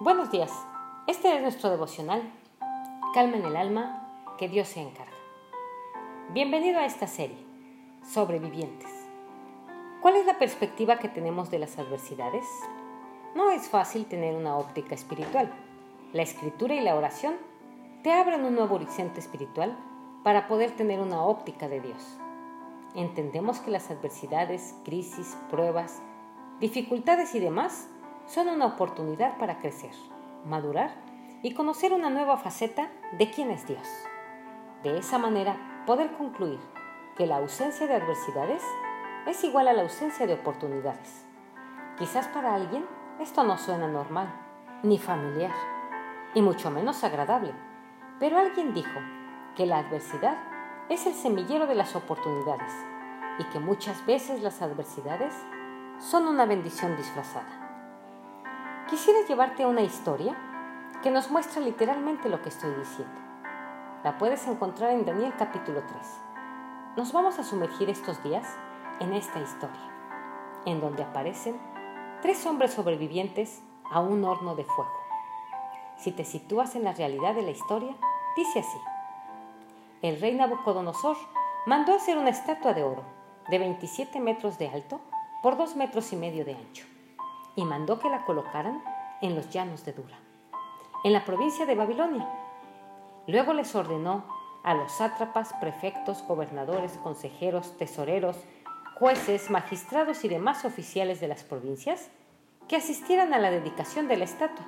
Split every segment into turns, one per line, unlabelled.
Buenos días. Este es nuestro devocional. Calma en el alma, que Dios se encarga. Bienvenido a esta serie, Sobrevivientes. ¿Cuál es la perspectiva que tenemos de las adversidades? No es fácil tener una óptica espiritual. La escritura y la oración te abren un nuevo horizonte espiritual para poder tener una óptica de Dios. Entendemos que las adversidades, crisis, pruebas, dificultades y demás son una oportunidad para crecer, madurar y conocer una nueva faceta de quién es Dios. De esa manera, poder concluir que la ausencia de adversidades es igual a la ausencia de oportunidades. Quizás para alguien esto no suena normal, ni familiar, y mucho menos agradable, pero alguien dijo que la adversidad es el semillero de las oportunidades y que muchas veces las adversidades son una bendición disfrazada. Quisiera llevarte a una historia que nos muestra literalmente lo que estoy diciendo. La puedes encontrar en Daniel capítulo 3. Nos vamos a sumergir estos días en esta historia, en donde aparecen tres hombres sobrevivientes a un horno de fuego. Si te sitúas en la realidad de la historia, dice así. El rey Nabucodonosor mandó hacer una estatua de oro de 27 metros de alto por 2 metros y medio de ancho y mandó que la colocaran en los llanos de Dura, en la provincia de Babilonia. Luego les ordenó a los sátrapas, prefectos, gobernadores, consejeros, tesoreros, jueces, magistrados y demás oficiales de las provincias que asistieran a la dedicación de la estatua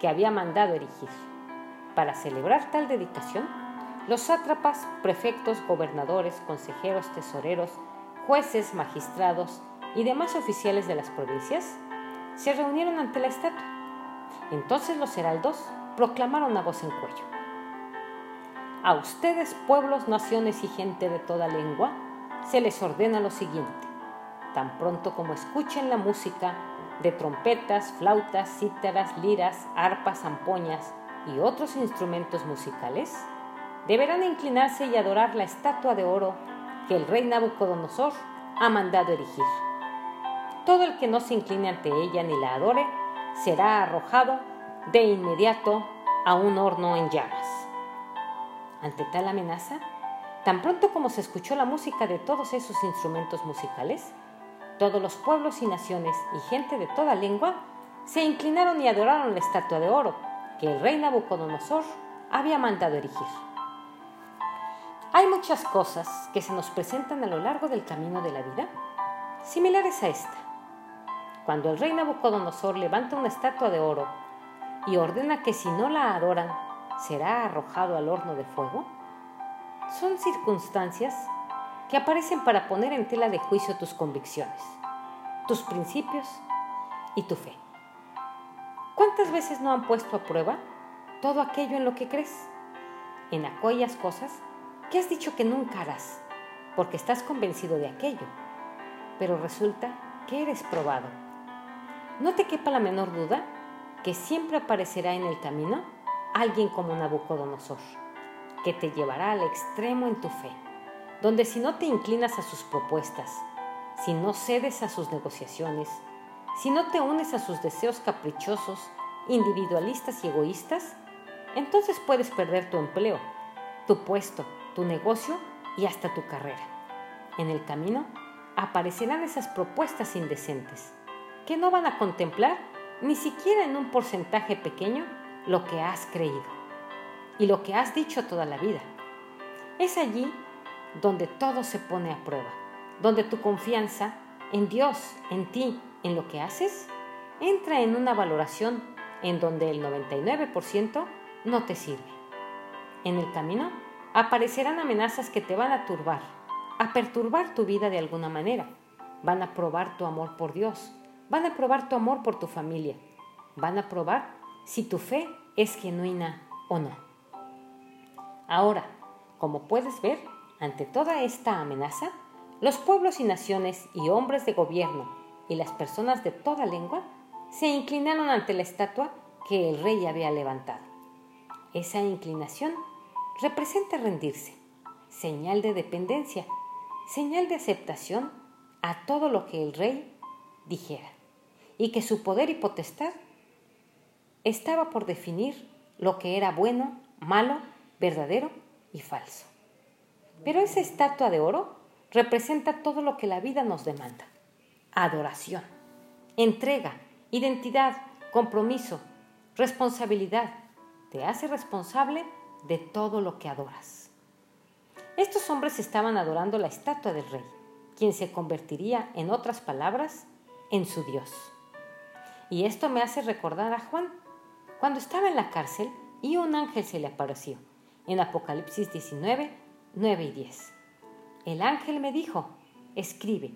que había mandado erigir. Para celebrar tal dedicación, los sátrapas, prefectos, gobernadores, consejeros, tesoreros, jueces, magistrados y demás oficiales de las provincias se reunieron ante la estatua. Entonces los heraldos proclamaron a voz en cuello. A ustedes, pueblos, naciones y gente de toda lengua, se les ordena lo siguiente. Tan pronto como escuchen la música de trompetas, flautas, cítaras, liras, arpas, zampoñas y otros instrumentos musicales, deberán inclinarse y adorar la estatua de oro que el rey Nabucodonosor ha mandado erigir. Todo el que no se incline ante ella ni la adore será arrojado de inmediato a un horno en llamas. Ante tal amenaza, tan pronto como se escuchó la música de todos esos instrumentos musicales, todos los pueblos y naciones y gente de toda lengua se inclinaron y adoraron la estatua de oro que el rey Nabucodonosor había mandado erigir. Hay muchas cosas que se nos presentan a lo largo del camino de la vida, similares a esta. Cuando el rey Nabucodonosor levanta una estatua de oro y ordena que si no la adoran será arrojado al horno de fuego, son circunstancias que aparecen para poner en tela de juicio tus convicciones, tus principios y tu fe. ¿Cuántas veces no han puesto a prueba todo aquello en lo que crees? En aquellas cosas que has dicho que nunca harás, porque estás convencido de aquello, pero resulta que eres probado no te quepa la menor duda que siempre aparecerá en el camino alguien como Nabucodonosor, que te llevará al extremo en tu fe, donde si no te inclinas a sus propuestas, si no cedes a sus negociaciones, si no te unes a sus deseos caprichosos, individualistas y egoístas, entonces puedes perder tu empleo, tu puesto, tu negocio y hasta tu carrera. En el camino aparecerán esas propuestas indecentes que no van a contemplar ni siquiera en un porcentaje pequeño lo que has creído y lo que has dicho toda la vida. Es allí donde todo se pone a prueba, donde tu confianza en Dios, en ti, en lo que haces, entra en una valoración en donde el 99% no te sirve. En el camino aparecerán amenazas que te van a turbar, a perturbar tu vida de alguna manera, van a probar tu amor por Dios, Van a probar tu amor por tu familia. Van a probar si tu fe es genuina o no. Ahora, como puedes ver, ante toda esta amenaza, los pueblos y naciones y hombres de gobierno y las personas de toda lengua se inclinaron ante la estatua que el rey había levantado. Esa inclinación representa rendirse, señal de dependencia, señal de aceptación a todo lo que el rey dijera y que su poder y potestad estaba por definir lo que era bueno, malo, verdadero y falso. Pero esa estatua de oro representa todo lo que la vida nos demanda. Adoración, entrega, identidad, compromiso, responsabilidad. Te hace responsable de todo lo que adoras. Estos hombres estaban adorando la estatua del rey, quien se convertiría, en otras palabras, en su Dios. Y esto me hace recordar a Juan, cuando estaba en la cárcel y un ángel se le apareció, en Apocalipsis 19, 9 y 10. El ángel me dijo, escribe,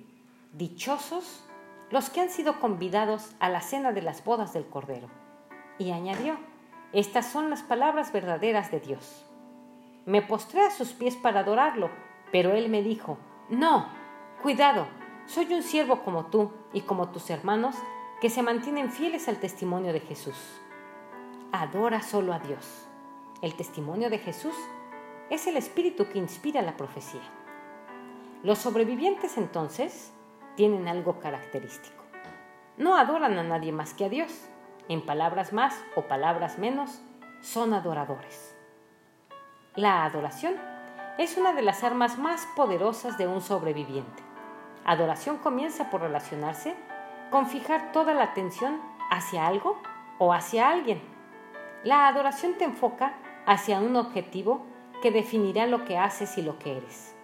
dichosos los que han sido convidados a la cena de las bodas del Cordero. Y añadió, estas son las palabras verdaderas de Dios. Me postré a sus pies para adorarlo, pero él me dijo, no, cuidado, soy un siervo como tú y como tus hermanos que se mantienen fieles al testimonio de Jesús. Adora solo a Dios. El testimonio de Jesús es el espíritu que inspira la profecía. Los sobrevivientes entonces tienen algo característico. No adoran a nadie más que a Dios. En palabras más o palabras menos, son adoradores. La adoración es una de las armas más poderosas de un sobreviviente. Adoración comienza por relacionarse con fijar toda la atención hacia algo o hacia alguien. La adoración te enfoca hacia un objetivo que definirá lo que haces y lo que eres.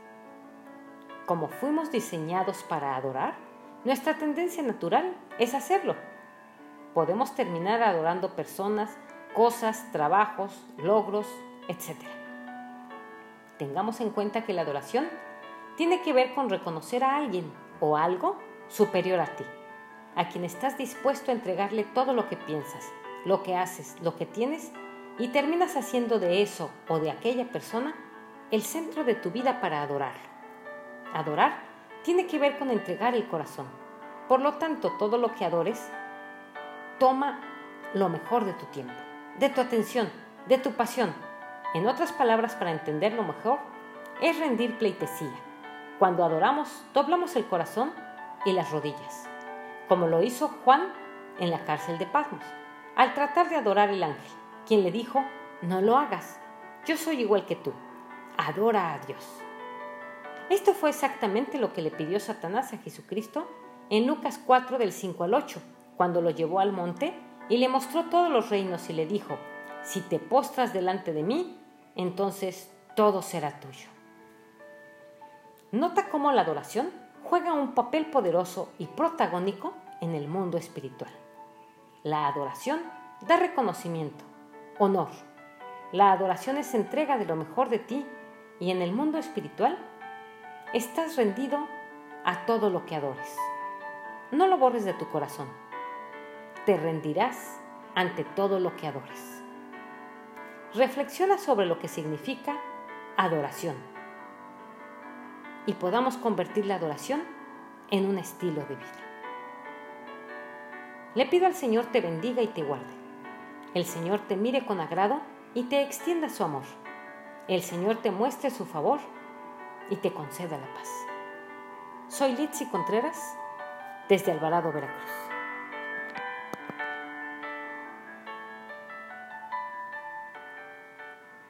Como fuimos diseñados para adorar, nuestra tendencia natural es hacerlo. Podemos terminar adorando personas, cosas, trabajos, logros, etc. Tengamos en cuenta que la adoración tiene que ver con reconocer a alguien o algo superior a ti, a quien estás dispuesto a entregarle todo lo que piensas, lo que haces, lo que tienes y terminas haciendo de eso o de aquella persona el centro de tu vida para adorarlo. Adorar tiene que ver con entregar el corazón. Por lo tanto, todo lo que adores, toma lo mejor de tu tiempo, de tu atención, de tu pasión. En otras palabras, para entenderlo mejor, es rendir pleitesía. Cuando adoramos, doblamos el corazón y las rodillas, como lo hizo Juan en la cárcel de Patmos, al tratar de adorar el ángel quien le dijo, no lo hagas, yo soy igual que tú, adora a Dios. Esto fue exactamente lo que le pidió Satanás a Jesucristo en Lucas 4 del 5 al 8, cuando lo llevó al monte y le mostró todos los reinos y le dijo, si te postras delante de mí, entonces todo será tuyo. Nota cómo la adoración juega un papel poderoso y protagónico en el mundo espiritual. La adoración da reconocimiento, honor. La adoración es entrega de lo mejor de ti y en el mundo espiritual estás rendido a todo lo que adores. No lo borres de tu corazón. Te rendirás ante todo lo que adores. Reflexiona sobre lo que significa adoración y podamos convertir la adoración en un estilo de vida. Le pido al Señor te bendiga y te guarde el Señor te mire con agrado y te extienda su amor. El Señor te muestre su favor y te conceda la paz. Soy Litsi Contreras desde Alvarado, Veracruz.